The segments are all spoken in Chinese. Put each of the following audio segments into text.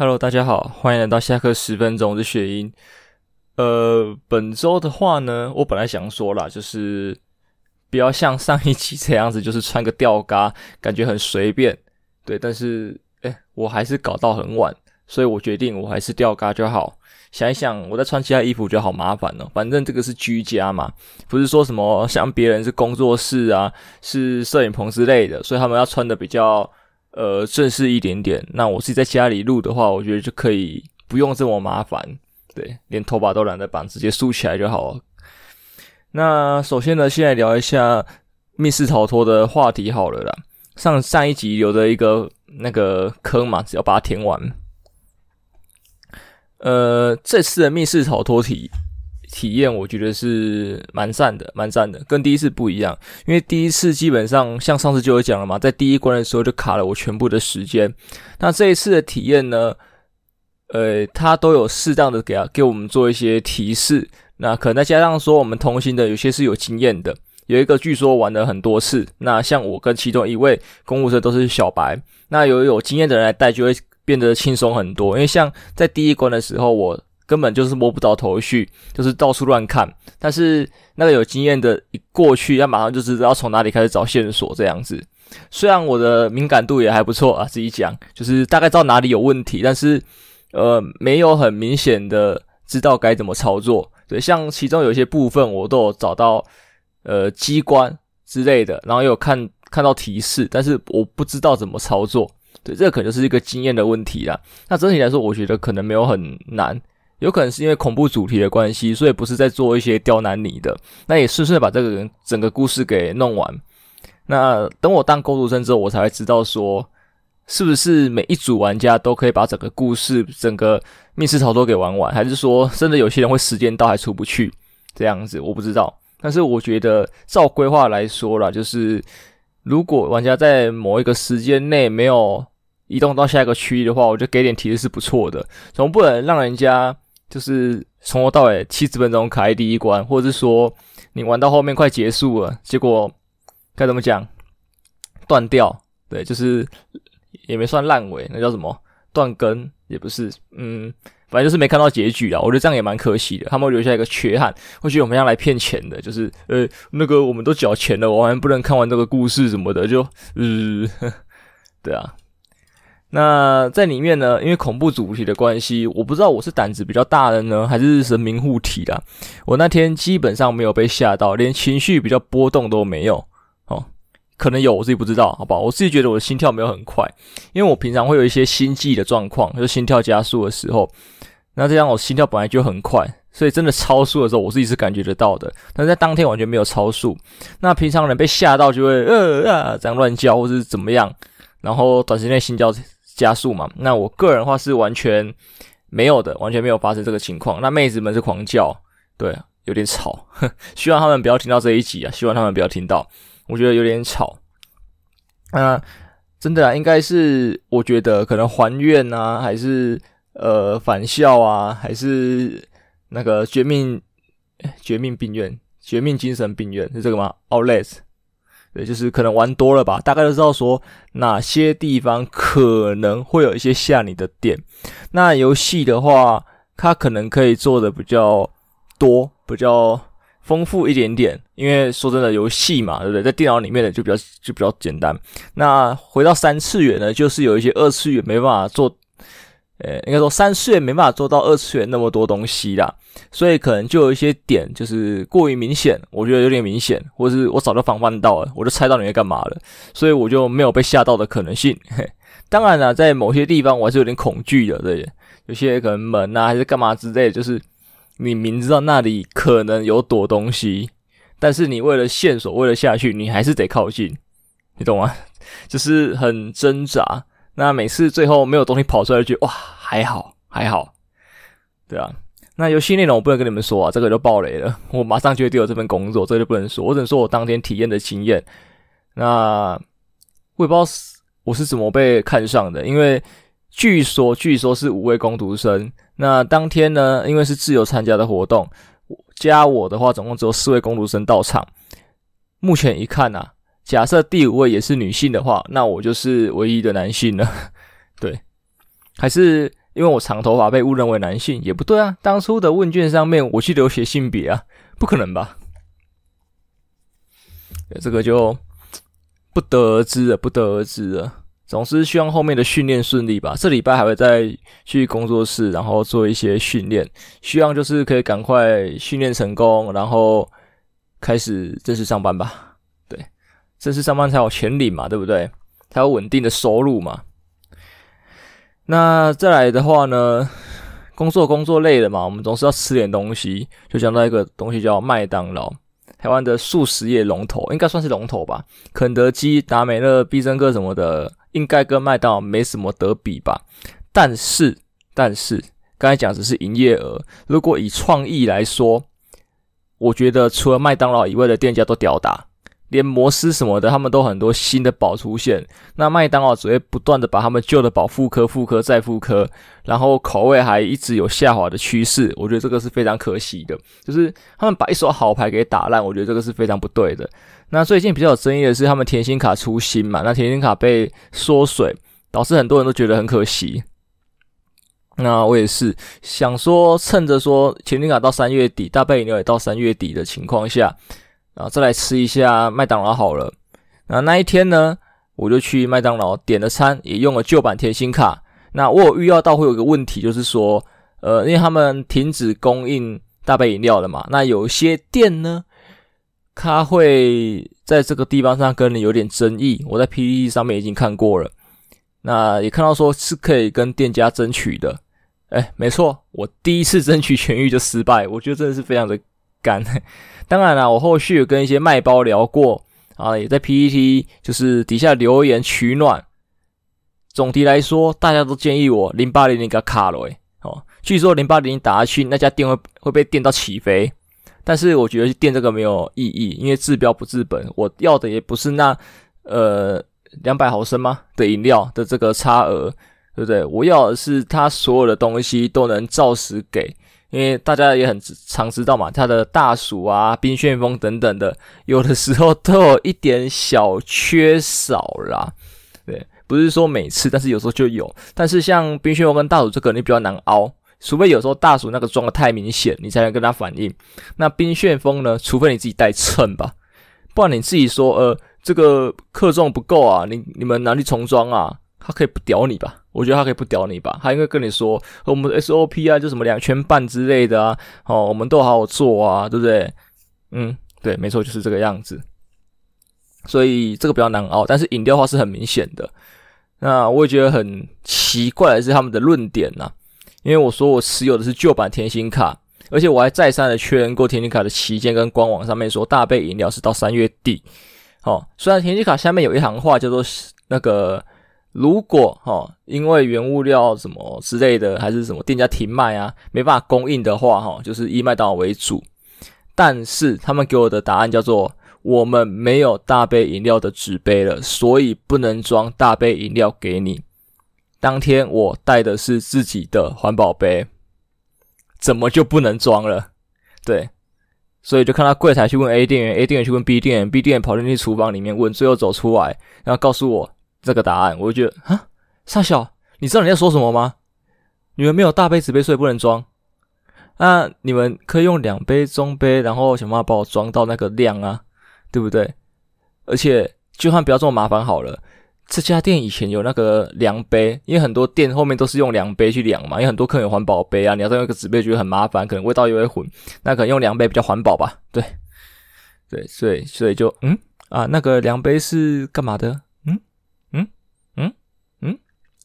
Hello，大家好，欢迎来到下课十分钟的雪英。呃，本周的话呢，我本来想说啦，就是不要像上一期这样子，就是穿个吊嘎，感觉很随便。对，但是诶，我还是搞到很晚，所以我决定我还是吊嘎就好。想一想，我再穿其他衣服就好麻烦了。反正这个是居家嘛，不是说什么像别人是工作室啊，是摄影棚之类的，所以他们要穿的比较。呃，正式一点点。那我自己在家里录的话，我觉得就可以不用这么麻烦，对，连头发都懒得绑，直接竖起来就好了。那首先呢，先来聊一下密室逃脱的话题好了啦。上上一集留的一个那个坑嘛，只要把它填完。呃，这次的密室逃脱题。体验我觉得是蛮赞的，蛮赞的，跟第一次不一样。因为第一次基本上像上次就有讲了嘛，在第一关的时候就卡了我全部的时间。那这一次的体验呢，呃，它都有适当的给啊给我们做一些提示。那可能再加上说我们同行的有些是有经验的，有一个据说玩了很多次。那像我跟其中一位公务车都是小白，那有有经验的人来带就会变得轻松很多。因为像在第一关的时候我。根本就是摸不着头绪，就是到处乱看。但是那个有经验的，一过去，他马上就知道从哪里开始找线索这样子。虽然我的敏感度也还不错啊，自己讲，就是大概知道哪里有问题，但是呃，没有很明显的知道该怎么操作。对，像其中有些部分，我都有找到呃机关之类的，然后也有看看到提示，但是我不知道怎么操作。对，这可能就是一个经验的问题啦。那整体来说，我觉得可能没有很难。有可能是因为恐怖主题的关系，所以不是在做一些刁难你的。那也顺顺的把这个人整个故事给弄完。那等我当工读生之后，我才会知道说，是不是每一组玩家都可以把整个故事、整个密室逃脱给玩完，还是说真的有些人会时间到还出不去这样子？我不知道。但是我觉得照规划来说啦，就是如果玩家在某一个时间内没有移动到下一个区域的话，我觉得给点提示是不错的，总不能让人家。就是从头到尾七十分钟开第一关，或者是说你玩到后面快结束了，结果该怎么讲？断掉，对，就是也没算烂尾，那叫什么？断更也不是，嗯，反正就是没看到结局啊。我觉得这样也蛮可惜的，他们留下一个缺憾，会觉得我们要来骗钱的，就是呃，那个我们都缴钱了，我们不能看完这个故事什么的，就呃，对啊。那在里面呢，因为恐怖主题的关系，我不知道我是胆子比较大的呢，还是神明护体啦。我那天基本上没有被吓到，连情绪比较波动都没有。哦，可能有，我自己不知道，好不好？我自己觉得我的心跳没有很快，因为我平常会有一些心悸的状况，就心跳加速的时候。那这样我心跳本来就很快，所以真的超速的时候，我自己是感觉得到的。但是在当天完全没有超速。那平常人被吓到就会呃啊这样乱叫，或是怎么样，然后短时间内心跳。加速嘛？那我个人的话是完全没有的，完全没有发生这个情况。那妹子们是狂叫，对，有点吵，呵，希望他们不要听到这一集啊！希望他们不要听到，我觉得有点吵。那真的啊，应该是我觉得可能还愿啊，还是呃返校啊，还是那个绝命绝命病院、绝命精神病院是这个吗？Outlast。对，就是可能玩多了吧，大概都知道说哪些地方可能会有一些吓你的点。那游戏的话，它可能可以做的比较多，比较丰富一点点。因为说真的，游戏嘛，对不对？在电脑里面的就比较就比较简单。那回到三次元呢，就是有一些二次元没办法做。呃，应该说三次元没办法做到二次元那么多东西啦，所以可能就有一些点就是过于明显，我觉得有点明显，或是我早就防范到了，我就猜到你会干嘛了，所以我就没有被吓到的可能性。嘿，当然啦，在某些地方我还是有点恐惧的，对，有些可能门啊还是干嘛之类，就是你明知道那里可能有躲东西，但是你为了线索，为了下去，你还是得靠近，你懂吗？就是很挣扎。那每次最后没有东西跑出来，就觉哇，还好 还好，对啊。那游戏内容我不能跟你们说啊，这个就爆雷了。我马上就会丢了这份工作，这个就不能说。我只能说我当天体验的经验。那我也不知道我是怎么被看上的，因为据说据说是五位工读生。那当天呢，因为是自由参加的活动，加我的话总共只有四位工读生到场。目前一看啊。假设第五位也是女性的话，那我就是唯一的男性了。对，还是因为我长头发被误认为男性，也不对啊。当初的问卷上面我去留写性别啊，不可能吧？这个就不得而知了，不得而知了。总之希望后面的训练顺利吧。这礼拜还会再去工作室，然后做一些训练，希望就是可以赶快训练成功，然后开始正式上班吧。正式上班才有钱领嘛，对不对？才有稳定的收入嘛。那再来的话呢，工作工作累了嘛，我们总是要吃点东西，就讲到一个东西叫麦当劳，台湾的速食业龙头，应该算是龙头吧。肯德基、达美乐、必胜客什么的，应该跟麦当劳没什么得比吧。但是，但是刚才讲只是营业额，如果以创意来说，我觉得除了麦当劳以外的店家都屌打。连摩斯什么的，他们都很多新的宝出现。那麦当劳只会不断的把他们旧的宝复刻、复刻再复刻，然后口味还一直有下滑的趋势。我觉得这个是非常可惜的，就是他们把一手好牌给打烂。我觉得这个是非常不对的。那最近比较有争议的是，他们甜心卡出新嘛，那甜心卡被缩水，导致很多人都觉得很可惜。那我也是想说，趁着说甜心卡到三月底，大杯饮料也到三月底的情况下。然后再来吃一下麦当劳好了。那那一天呢，我就去麦当劳点了餐，也用了旧版甜心卡。那我有预料到会有一个问题，就是说，呃，因为他们停止供应大杯饮料了嘛。那有些店呢，他会在这个地方上跟你有点争议。我在 PPT 上面已经看过了，那也看到说是可以跟店家争取的。哎，没错，我第一次争取痊愈就失败，我觉得真的是非常的干。当然了，我后续有跟一些卖包聊过啊，也在 PPT 就是底下留言取暖。总体来说，大家都建议我零八零零给卡了诶哦，据说零八零零打下去，那家店会会被电到起飞。但是我觉得电这个没有意义，因为治标不治本。我要的也不是那呃两百毫升吗的饮料的这个差额，对不对？我要的是它所有的东西都能照实给。因为大家也很常知道嘛，它的大鼠啊、冰旋风等等的，有的时候都有一点小缺少啦。对，不是说每次，但是有时候就有。但是像冰旋风跟大鼠这个，你比较难熬，除非有时候大鼠那个装的太明显，你才能跟它反应。那冰旋风呢？除非你自己带秤吧，不然你自己说，呃，这个克重不够啊，你你们哪里重装啊？他可以不屌你吧？我觉得他可以不屌你吧？他应该跟你说，我们的 SOP 啊，就什么两圈半之类的啊，哦，我们都好好做啊，对不对？嗯，对，没错，就是这个样子。所以这个比较难熬，但是饮料的话是很明显的。那我也觉得很奇怪的是他们的论点呐、因为我说我持有的是旧版甜心卡，而且我还再三的确认过甜心卡的期间跟官网上面说大杯饮料是到三月底。哦，虽然甜心卡下面有一行话叫做那个。如果哈，因为原物料什么之类的，还是什么店家停卖啊，没办法供应的话哈，就是以麦当劳为主。但是他们给我的答案叫做：我们没有大杯饮料的纸杯了，所以不能装大杯饮料给你。当天我带的是自己的环保杯，怎么就不能装了？对，所以就看到柜台去问 A 店员，A 店员去问 B 店员，B 店员跑进去厨房里面问，最后走出来，然后告诉我。这个答案，我就觉得啊，傻小，你知道你在说什么吗？你们没有大杯纸杯，所以不能装。那你们可以用两杯中杯，然后想办法把我装到那个量啊，对不对？而且就算不要这么麻烦好了，这家店以前有那个量杯，因为很多店后面都是用量杯去量嘛，因为很多客人有环保杯啊，你要再用一个纸杯觉得很麻烦，可能味道又会混，那可能用量杯比较环保吧？对，对，所以所以就嗯啊，那个量杯是干嘛的？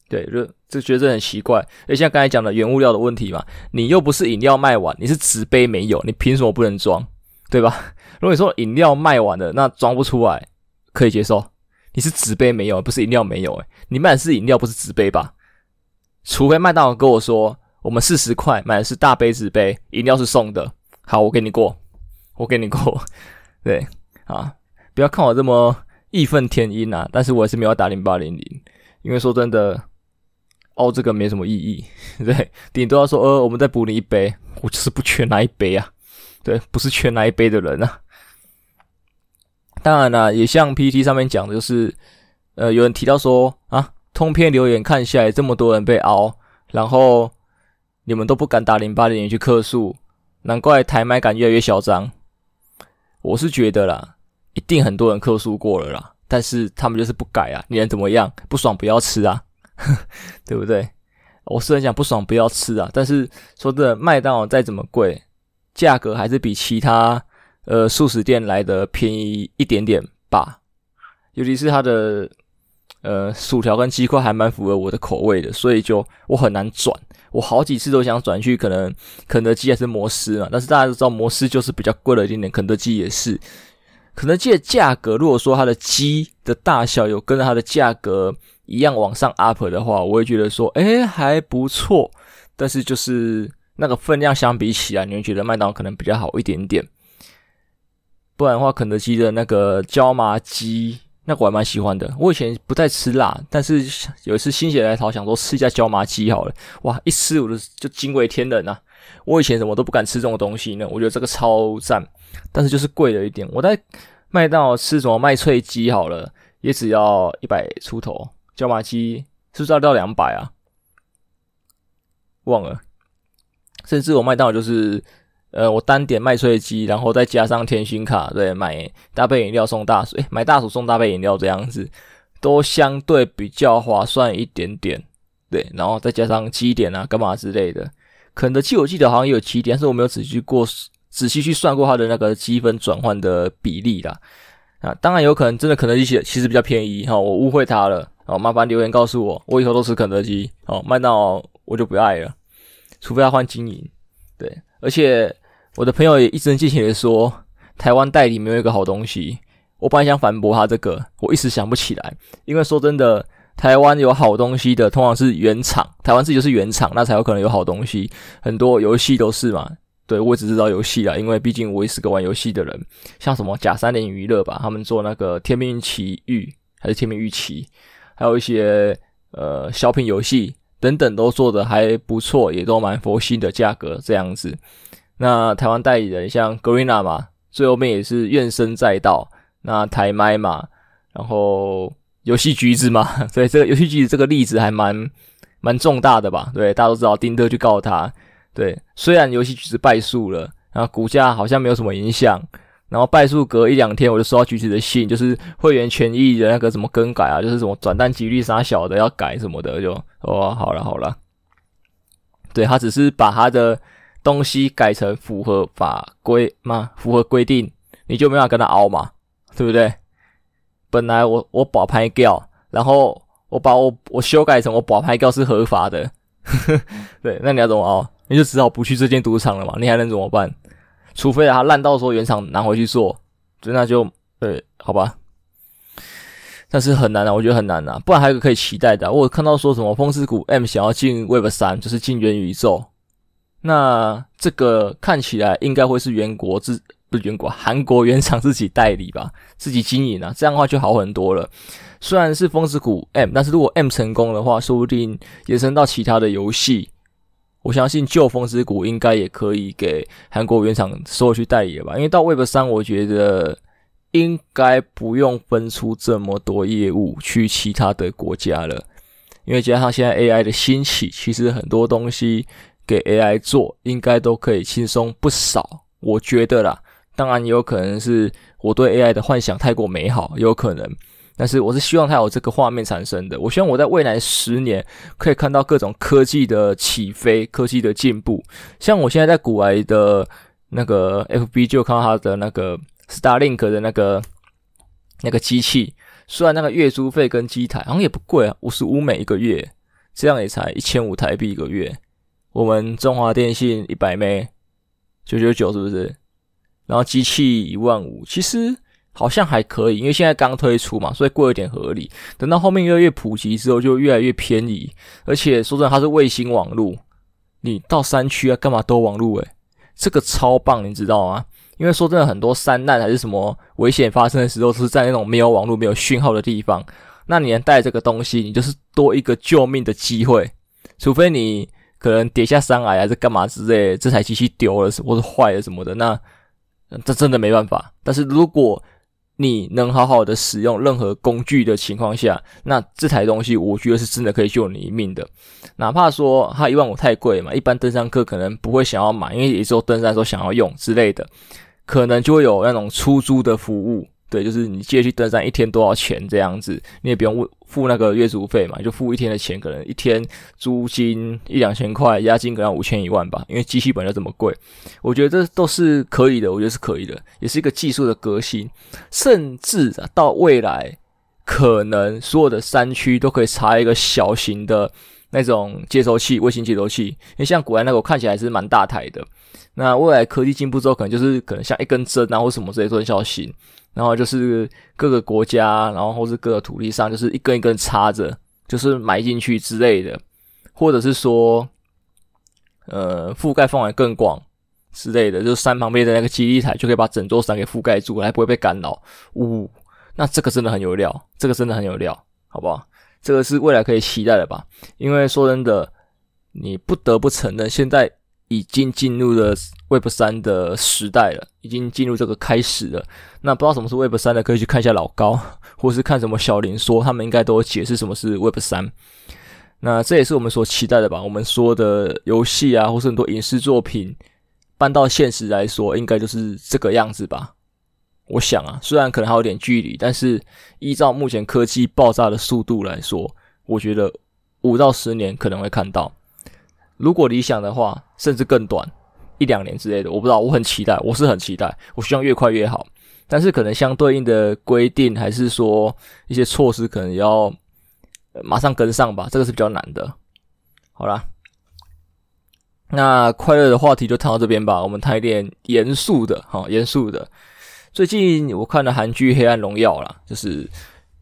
对，就就觉得很奇怪。而，像刚才讲的原物料的问题嘛，你又不是饮料卖完，你是纸杯没有，你凭什么不能装？对吧？如果你说饮料卖完了，那装不出来可以接受。你是纸杯没有，不是饮料没有，诶，你卖的是饮料，不是纸杯吧？除非麦当劳跟我说，我们四十块买的是大杯纸杯，饮料是送的，好，我给你过，我给你过。对啊，不要看我这么义愤填膺啊，但是我还是没有打零八零零，因为说真的。哦，这个没什么意义，对，顶多要说，呃，我们再补你一杯，我就是不缺那一杯啊，对，不是缺那一杯的人啊。当然啦，也像 PTT 上面讲的，就是，呃，有人提到说啊，通篇留言看下来这么多人被凹，然后你们都不敢打零八零零去客诉，难怪台麦感越来越嚣张。我是觉得啦，一定很多人客诉过了啦，但是他们就是不改啊，你能怎么样？不爽不要吃啊，对不对？我是很想不爽不要吃啊，但是说真的，麦当劳再怎么贵，价格还是比其他呃速食店来的便宜一点点吧，尤其是它的。呃，薯条跟鸡块还蛮符合我的口味的，所以就我很难转。我好几次都想转去可能肯德基还是摩斯嘛，但是大家都知道摩斯就是比较贵了一点点，肯德基也是。肯德基的价格，如果说它的鸡的大小有跟它的价格一样往上 up 的话，我会觉得说，诶，还不错。但是就是那个分量相比起来，你会觉得麦当劳可能比较好一点点。不然的话，肯德基的那个椒麻鸡。那个我还蛮喜欢的，我以前不太吃辣，但是有一次心血来潮，想说吃一下椒麻鸡好了，哇，一吃我就就惊为天人啊！我以前什么都不敢吃这种东西呢，我觉得这个超赞，但是就是贵了一点。我在麦当劳吃什么麦脆鸡好了，也只要一百出头，椒麻鸡是不是要到两百啊？忘了，甚至我麦当劳就是。呃，我单点麦脆鸡，然后再加上甜心卡，对，买大杯饮料送大薯，诶，买大薯送大杯饮料这样子，都相对比较划算一点点，对，然后再加上积点啊，干嘛之类的。肯德基我记得好像也有积点，但是我没有仔细过仔细去算过它的那个积分转换的比例啦。啊，当然有可能真的肯德基其实比较便宜哈，我误会它了，哦，麻烦留言告诉我，我以后都吃肯德基，哦，麦当劳我就不爱了，除非他换经营，对，而且。我的朋友也一针见血的说，台湾代理没有一个好东西。我本来想反驳他这个，我一时想不起来。因为说真的，台湾有好东西的通常是原厂，台湾自己就是原厂，那才有可能有好东西。很多游戏都是嘛。对，我只知道游戏啦，因为毕竟我也是个玩游戏的人。像什么甲三联娱乐吧，他们做那个《天命奇遇》还是《天命御奇》，还有一些呃小品游戏等等，都做的还不错，也都蛮佛心的价格这样子。那台湾代理人像 Garena 嘛，最后面也是怨声载道。那台麦嘛，然后游戏橘子嘛，所以这个游戏橘子这个例子还蛮蛮重大的吧？对，大家都知道丁特去告他。对，虽然游戏橘子败诉了，然后股价好像没有什么影响。然后败诉隔一两天，我就收到橘子的信，就是会员权益的那个什么更改啊，就是什么转蛋几率啥小的要改什么的，就哦好了好了。对，他只是把他的。东西改成符合法规吗？符合规定，你就没法跟他拗嘛，对不对？本来我我保牌掉，然后我把我我修改成我保牌掉是合法的，对，那你要怎么熬？你就只好不去这间赌场了嘛，你还能怎么办？除非他烂到说原厂拿回去做，就那就对，好吧。但是很难啊，我觉得很难啊，不然还有个可以期待的，我有看到说什么风之谷 M 想要进 Web 三，就是进元宇宙。那这个看起来应该会是原国自不是原国韩国原厂自己代理吧，自己经营啊，这样的话就好很多了。虽然是风之谷 M，但是如果 M 成功的话，说不定延伸到其他的游戏，我相信旧风之谷应该也可以给韩国原厂收去代理了吧。因为到 Web 三，我觉得应该不用分出这么多业务去其他的国家了，因为加上现在 AI 的兴起，其实很多东西。给 AI 做应该都可以轻松不少，我觉得啦。当然也有可能是我对 AI 的幻想太过美好，有可能。但是我是希望它有这个画面产生的。我希望我在未来十年可以看到各种科技的起飞，科技的进步。像我现在在古埃的那个 FB 就看到它的那个 Starlink 的那个那个机器，虽然那个月租费跟机台好像也不贵啊，五十五美一个月，这样也才一千五台币一个月。我们中华电信一百枚九九九是不是？然后机器一万五，其实好像还可以，因为现在刚推出嘛，所以贵一点合理。等到后面越来越普及之后，就越来越便宜。而且说真的，它是卫星网络，你到山区啊，干嘛都网络诶，这个超棒，你知道吗？因为说真的，很多山难还是什么危险发生的时候，是在那种没有网络、没有讯号的地方。那你能带这个东西，你就是多一个救命的机会，除非你。可能跌下山崖还是干嘛之类，这台机器丢了或者坏了什么的，那这真的没办法。但是如果你能好好的使用任何工具的情况下，那这台东西我觉得是真的可以救你一命的。哪怕说它一万五太贵嘛，一般登山客可能不会想要买，因为也只有登山的时候想要用之类的，可能就会有那种出租的服务。对，就是你借去登山一天多少钱这样子，你也不用付那个月租费嘛，就付一天的钱，可能一天租金一两千块，押金可能五千一万吧，因为机器本来就这么贵。我觉得这都是可以的，我觉得是可以的，也是一个技术的革新，甚至啊，到未来可能所有的山区都可以插一个小型的那种接收器，卫星接收器，因为像国外那个看起来是蛮大台的。那未来科技进步之后，可能就是可能像一根针啊，或什么这些都很小型。然后就是各个国家，然后或是各个土地上，就是一根一根插着，就是埋进去之类的，或者是说，呃，覆盖范围更广之类的，就是山旁边的那个基地台就可以把整座山给覆盖住，还不会被干扰。呜，那这个真的很有料，这个真的很有料，好不好？这个是未来可以期待的吧？因为说真的，你不得不承认，现在。已经进入了 Web 三的时代了，已经进入这个开始了。那不知道什么是 Web 三的，可以去看一下老高，或是看什么小林说，他们应该都有解释什么是 Web 三。那这也是我们所期待的吧？我们说的游戏啊，或是很多影视作品搬到现实来说，应该就是这个样子吧？我想啊，虽然可能还有点距离，但是依照目前科技爆炸的速度来说，我觉得五到十年可能会看到。如果理想的话，甚至更短，一两年之类的，我不知道。我很期待，我是很期待，我希望越快越好。但是可能相对应的规定，还是说一些措施，可能要马上跟上吧。这个是比较难的。好啦，那快乐的话题就谈到这边吧。我们谈一点严肃的，哈，严肃的。最近我看了韩剧《黑暗荣耀》啦，就是。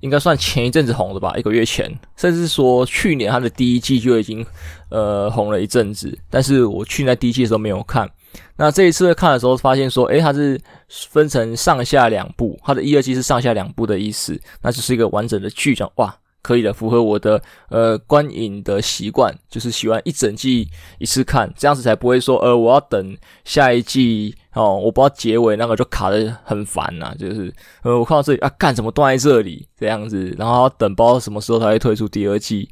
应该算前一阵子红的吧，一个月前，甚至说去年它的第一季就已经呃红了一阵子。但是我去年第一季的时候没有看，那这一次看的时候发现说，诶，它是分成上下两部，它的一、二季是上下两部的意思，那就是一个完整的剧讲哇。可以的，符合我的呃观影的习惯，就是喜欢一整季一次看，这样子才不会说呃我要等下一季哦，我不知道结尾那个就卡的很烦呐、就是呃我看到这里啊干什么断在这里这样子，然后要等不知道什么时候才会推出第二季，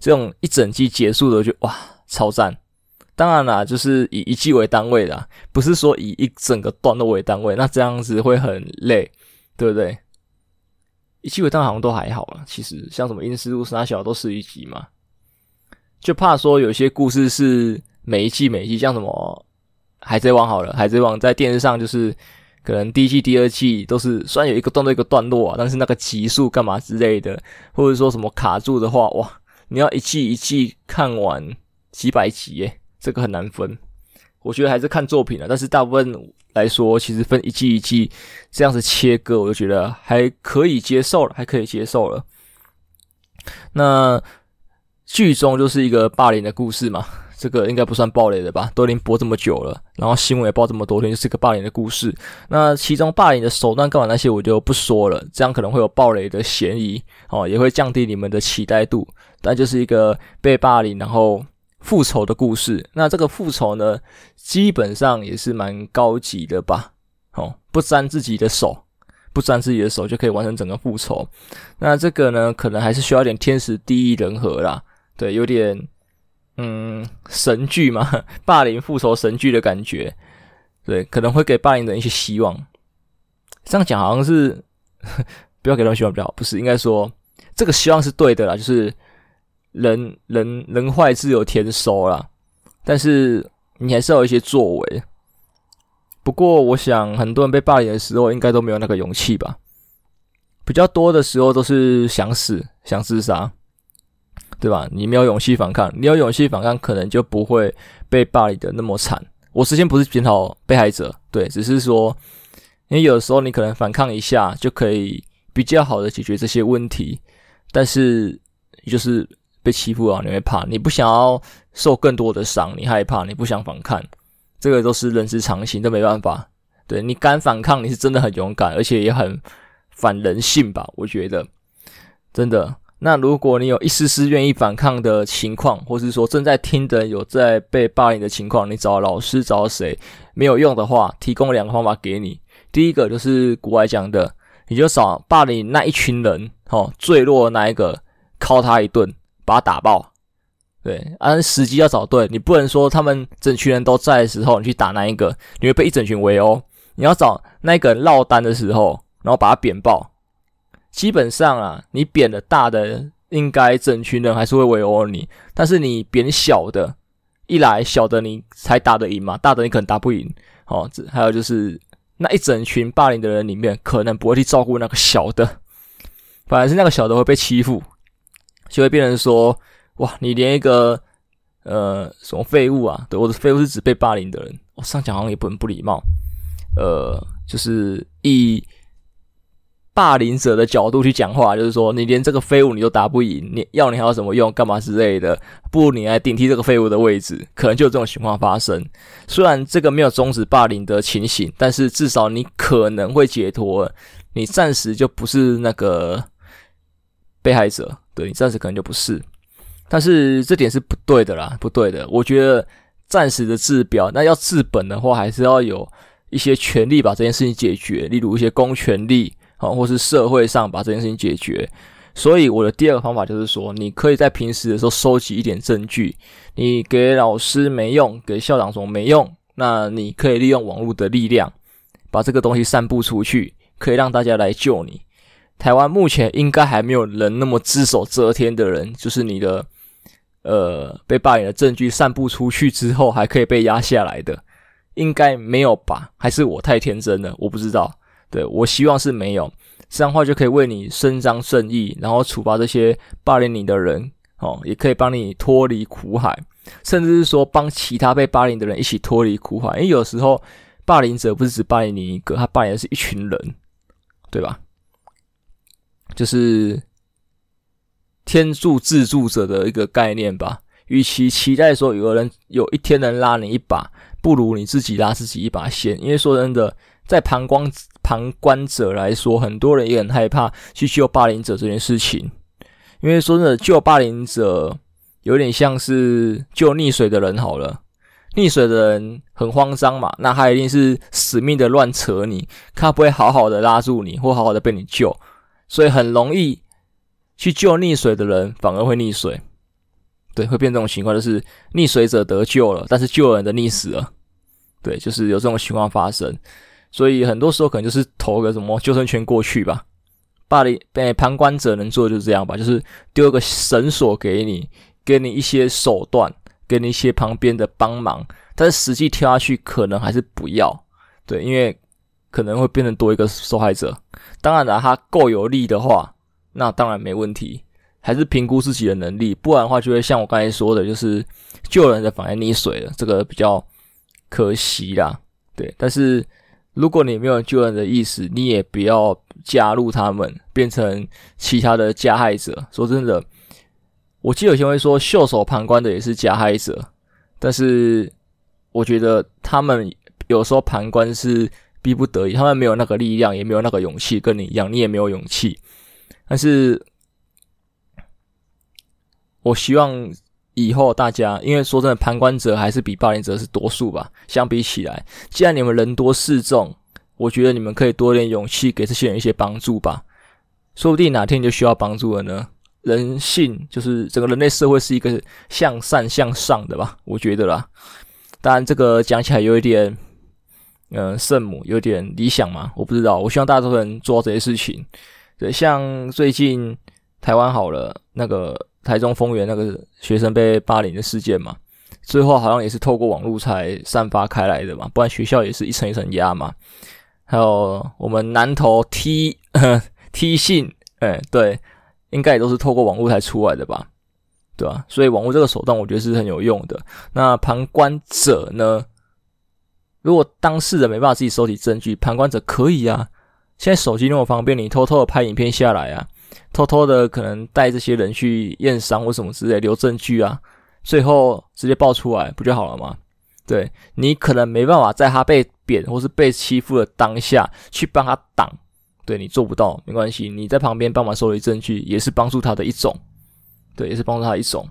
这种一整季结束的就哇超赞，当然啦，就是以一季为单位的，不是说以一整个段落为单位，那这样子会很累，对不对？一季尾段好像都还好了，其实像什么《阴尸路》、《三小》都是一集嘛，就怕说有些故事是每一季每一季，像什么《海贼王》好了，《海贼王》在电视上就是可能第一季、第二季都是虽然有一个段落一个段落啊，但是那个集数干嘛之类的，或者说什么卡住的话，哇，你要一季一季看完几百集耶，这个很难分。我觉得还是看作品了，但是大部分来说，其实分一季一季这样子切割，我就觉得还可以接受了，还可以接受了。那剧中就是一个霸凌的故事嘛，这个应该不算暴雷的吧？都已经播这么久了，然后新闻也报这么多天，就是个霸凌的故事。那其中霸凌的手段干嘛那些我就不说了，这样可能会有暴雷的嫌疑哦，也会降低你们的期待度。但就是一个被霸凌，然后。复仇的故事，那这个复仇呢，基本上也是蛮高级的吧？哦，不沾自己的手，不沾自己的手就可以完成整个复仇。那这个呢，可能还是需要点天时地利人和啦。对，有点嗯神剧嘛，霸凌复仇神剧的感觉。对，可能会给霸凌人一些希望。这样讲好像是 不要给他们希望比较好，不是应该说这个希望是对的啦，就是。人人人坏自有天收啦，但是你还是要有一些作为。不过，我想很多人被霸凌的时候，应该都没有那个勇气吧？比较多的时候都是想死、想自杀，对吧？你没有勇气反抗，你有勇气反抗，可能就不会被霸凌的那么惨。我之前不是检讨被害者，对，只是说，因为有的时候你可能反抗一下就可以比较好的解决这些问题，但是就是。被欺负啊，你会怕，你不想要受更多的伤，你害怕，你不想反抗，这个都是人之常情，都没办法。对，你敢反抗，你是真的很勇敢，而且也很反人性吧？我觉得真的。那如果你有一丝丝愿意反抗的情况，或是说正在听的有在被霸凌的情况，你找老师找谁没有用的话，提供两个方法给你。第一个就是国外讲的，你就找霸凌那一群人，哦，最弱的那一个，敲他一顿，把他打爆。对，按时机要找对，你不能说他们整群人都在的时候，你去打那一个，你会被一整群围殴。你要找那个人落单的时候，然后把他扁爆。基本上啊，你扁的大的，应该整群人还是会围殴你。但是你扁小的，一来小的你才打得赢嘛，大的你可能打不赢。哦，这还有就是那一整群霸凌的人里面，可能不会去照顾那个小的，反而是那个小的会被欺负，就会变成说。哇，你连一个呃什么废物啊？对，我的废物是指被霸凌的人。我上讲好像也不很不礼貌。呃，就是以霸凌者的角度去讲话，就是说你连这个废物你都打不赢，你要你还有什么用？干嘛之类的？不如你来顶替这个废物的位置，可能就有这种情况发生。虽然这个没有终止霸凌的情形，但是至少你可能会解脱，你暂时就不是那个被害者。对，你暂时可能就不是。但是这点是不对的啦，不对的。我觉得暂时的治标，那要治本的话，还是要有一些权利把这件事情解决，例如一些公权力啊，或是社会上把这件事情解决。所以我的第二个方法就是说，你可以在平时的时候收集一点证据，你给老师没用，给校长说没用，那你可以利用网络的力量，把这个东西散布出去，可以让大家来救你。台湾目前应该还没有人那么只手遮天的人，就是你的。呃，被霸凌的证据散布出去之后，还可以被压下来的，应该没有吧？还是我太天真了？我不知道。对，我希望是没有，这样的话就可以为你伸张正义，然后处罚这些霸凌你的人，哦，也可以帮你脱离苦海，甚至是说帮其他被霸凌的人一起脱离苦海。因为有时候霸凌者不是只霸凌你一个，他霸凌的是一群人，对吧？就是。天助自助者的一个概念吧。与其期待说有人有一天能拉你一把，不如你自己拉自己一把先。因为说真的，在旁观旁观者来说，很多人也很害怕去救霸凌者这件事情。因为说真的，救霸凌者有点像是救溺水的人好了。溺水的人很慌张嘛，那他一定是死命的乱扯你，他不会好好的拉住你，或好好的被你救，所以很容易。去救溺水的人反而会溺水，对，会变这种情况，就是溺水者得救了，但是救人的溺死了，对，就是有这种情况发生。所以很多时候可能就是投个什么救生圈过去吧。霸凌被旁观者能做就是这样吧，就是丢个绳索给你，给你一些手段，给你一些旁边的帮忙，但是实际跳下去可能还是不要，对，因为可能会变成多一个受害者。当然了，他够有力的话。那当然没问题，还是评估自己的能力，不然的话就会像我刚才说的，就是救人的反而溺水了，这个比较可惜啦。对，但是如果你没有救人的意思，你也不要加入他们，变成其他的加害者。说真的，我记得有些会说袖手旁观的也是加害者，但是我觉得他们有时候旁观是逼不得已，他们没有那个力量，也没有那个勇气，跟你一样，你也没有勇气。但是，我希望以后大家，因为说真的，旁观者还是比霸凌者是多数吧。相比起来，既然你们人多势众，我觉得你们可以多点勇气，给这些人一些帮助吧。说不定哪天你就需要帮助了呢。人性就是整个人类社会是一个向善向上的吧，我觉得啦。当然，这个讲起来有一点，呃，圣母有点理想嘛，我不知道。我希望大家都能做这些事情。对，像最近台湾好了，那个台中丰原那个学生被霸凌的事件嘛，最后好像也是透过网络才散发开来的嘛，不然学校也是一层一层压嘛。还有我们南投 T T 信，哎，对，应该也都是透过网络才出来的吧，对吧？所以网络这个手段，我觉得是很有用的。那旁观者呢？如果当事人没办法自己收集证据，旁观者可以啊。现在手机那么方便，你偷偷的拍影片下来啊，偷偷的可能带这些人去验伤或什么之类，留证据啊，最后直接爆出来不就好了吗？对，你可能没办法在他被贬或是被欺负的当下去帮他挡，对，你做不到，没关系，你在旁边帮忙收集证据也是帮助他的一种，对，也是帮助他一种。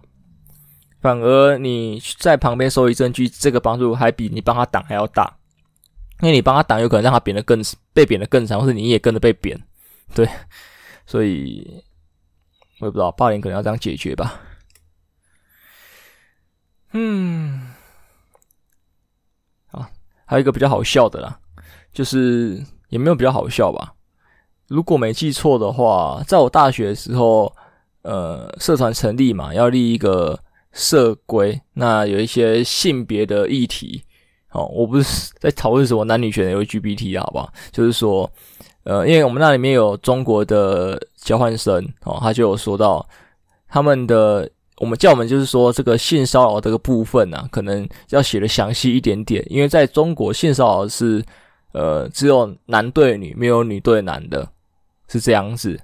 反而你在旁边收集证据，这个帮助还比你帮他挡还要大。因为你帮他挡，有可能让他贬得更被贬得更惨，或是你也跟着被贬，对，所以我也不知道霸凌可能要这样解决吧。嗯，啊，还有一个比较好笑的啦，就是也没有比较好笑吧。如果没记错的话，在我大学的时候，呃，社团成立嘛，要立一个社规，那有一些性别的议题。哦，我不是在讨论什么男女权的 LGBT 好不好？就是说，呃，因为我们那里面有中国的交换生，哦，他就有说到他们的。我们叫我们就是说，这个性骚扰这个部分呢、啊，可能要写的详细一点点，因为在中国性骚扰是呃只有男对女，没有女对男的，是这样子。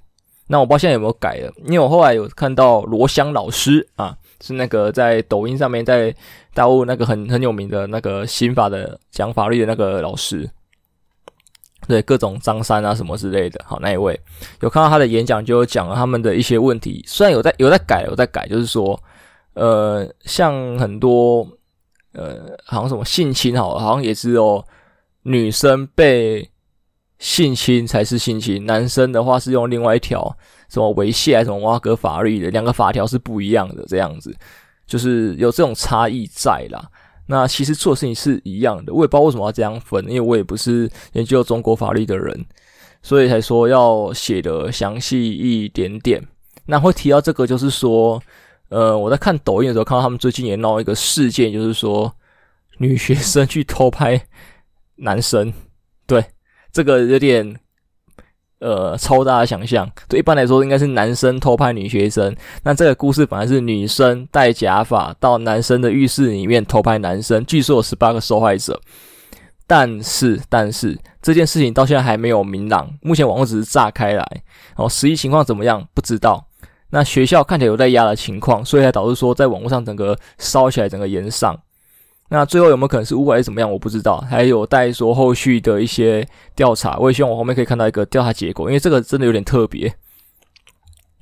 那我不知道现在有没有改了，因为我后来有看到罗翔老师啊，是那个在抖音上面在大陆那个很很有名的那个刑法的讲法律的那个老师。对各种张三啊什么之类的，好，那一位有看到他的演讲，就有讲了他们的一些问题。虽然有在有在改，有在改，就是说，呃，像很多呃，好像什么性侵，好，好像也只有女生被性侵才是性侵，男生的话是用另外一条什么猥亵还是什么挖格法律的，两个法条是不一样的，这样子就是有这种差异在啦。那其实做事情是一样的，我也不知道为什么要这样分，因为我也不是研究中国法律的人，所以才说要写的详细一点点。那会提到这个，就是说，呃，我在看抖音的时候，看到他们最近也闹一个事件，就是说女学生去偷拍男生，对，这个有点。呃，超大的想象，对，一般来说应该是男生偷拍女学生，那这个故事反而是女生戴假发到男生的浴室里面偷拍男生，据说有十八个受害者，但是但是这件事情到现在还没有明朗，目前网络只是炸开来，哦，实际情况怎么样不知道，那学校看起来有在压的情况，所以才导致说在网络上整个烧起来，整个延上。那最后有没有可能是误会还是怎么样？我不知道，还有待说后续的一些调查。我也希望我后面可以看到一个调查结果，因为这个真的有点特别。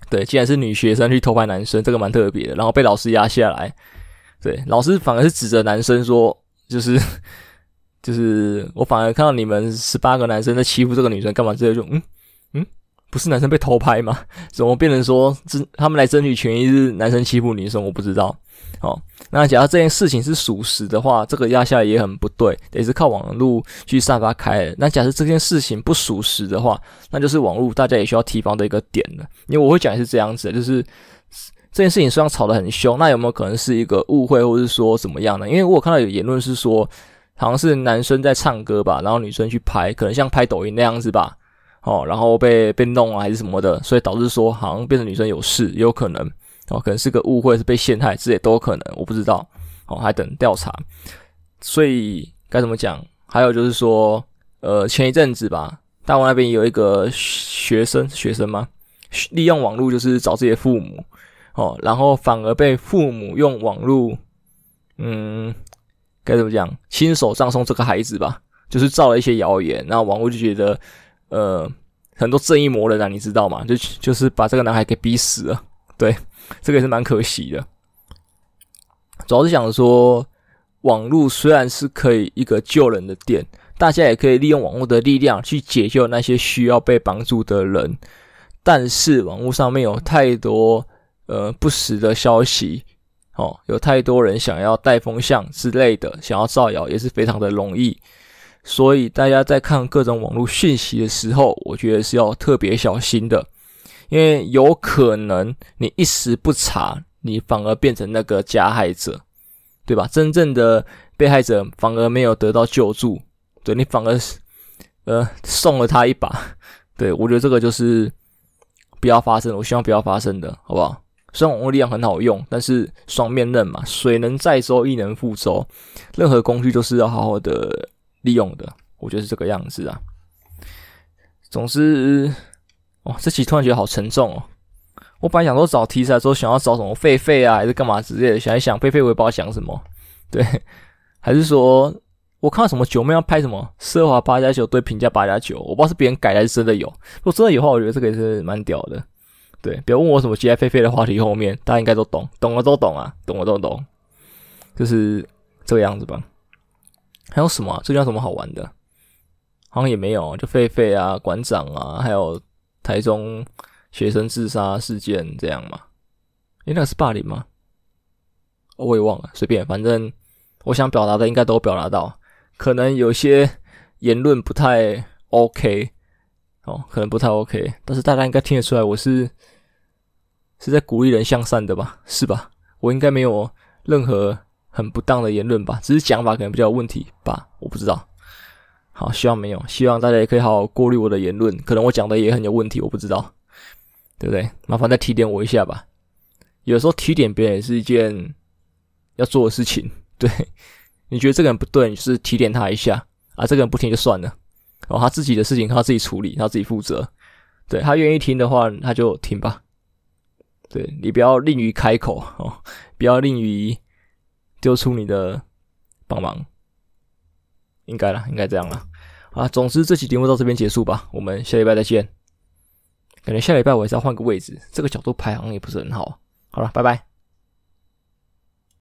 对，既然是女学生去偷拍男生，这个蛮特别的。然后被老师压下来，对，老师反而是指着男生说，就是就是我反而看到你们十八个男生在欺负这个女生，干嘛这种？嗯嗯，不是男生被偷拍吗？怎么变成说是他们来争取权益是男生欺负女生？我不知道。哦，那假如这件事情是属实的话，这个压下来也很不对，也是靠网络去散发开的。那假设这件事情不属实的话，那就是网络大家也需要提防的一个点了。因为我会讲是这样子，就是这件事情虽然吵得很凶，那有没有可能是一个误会，或是说怎么样呢？因为我看到有言论是说，好像是男生在唱歌吧，然后女生去拍，可能像拍抖音那样子吧，哦，然后被被弄啊还是什么的，所以导致说好像变成女生有事，也有可能。哦，可能是个误会，是被陷害，这也都有可能，我不知道。哦，还等调查。所以该怎么讲？还有就是说，呃，前一阵子吧，大陆那边有一个学生，学生吗？利用网络就是找自己的父母，哦，然后反而被父母用网络，嗯，该怎么讲？亲手葬送这个孩子吧，就是造了一些谣言，然后网络就觉得，呃，很多正义魔人啊，你知道吗？就就是把这个男孩给逼死了，对。这个也是蛮可惜的，主要是想说，网络虽然是可以一个救人的点，大家也可以利用网络的力量去解救那些需要被帮助的人，但是网络上面有太多呃不实的消息，哦，有太多人想要带风向之类的，想要造谣也是非常的容易，所以大家在看各种网络讯息的时候，我觉得是要特别小心的。因为有可能你一时不察，你反而变成那个加害者，对吧？真正的被害者反而没有得到救助，对，你反而呃送了他一把。对，我觉得这个就是不要发生，我希望不要发生的，好不好？虽然网络力量很好用，但是双面刃嘛，水能载舟，亦能覆舟。任何工具都是要好好的利用的，我觉得是这个样子啊。总之。哦，这期突然觉得好沉重哦。我本来想说找题材的时候，想要找什么狒狒啊，还是干嘛之类的，想一想狒狒，我也不知道讲什么。对，还是说我看到什么九妹要拍什么奢华八加九对平价八加九，我不知道是别人改的还是真的有。如果真的有的话，我觉得这个也是蛮屌的。对，不要问我什么接在狒狒的话题后面，大家应该都懂，懂了都懂啊，懂了都懂，就是这个样子吧。还有什么啊？这叫什么好玩的？好像也没有，就狒狒啊，馆长啊，还有。台中学生自杀事件这样嘛？诶，那是霸凌吗？我也忘了，随便，反正我想表达的应该都表达到，可能有些言论不太 OK 哦，可能不太 OK，但是大家应该听得出来，我是是在鼓励人向善的吧？是吧？我应该没有任何很不当的言论吧？只是讲法可能比较有问题吧？我不知道。好，希望没有，希望大家也可以好好过滤我的言论，可能我讲的也很有问题，我不知道，对不对？麻烦再提点我一下吧。有时候提点别人也是一件。要做的事情，对，你觉得这个人不对，你就是提点他一下啊。这个人不听就算了，哦，他自己的事情他自己处理，他自己负责。对，他愿意听的话，他就听吧。对，你不要吝于开口哦，不要吝于丢出你的帮忙。应该了，应该这样了啊。总之，这期节目到这边结束吧，我们下礼拜再见。感觉下礼拜我还是要换个位置，这个角度排行也不是很好。好了，拜拜。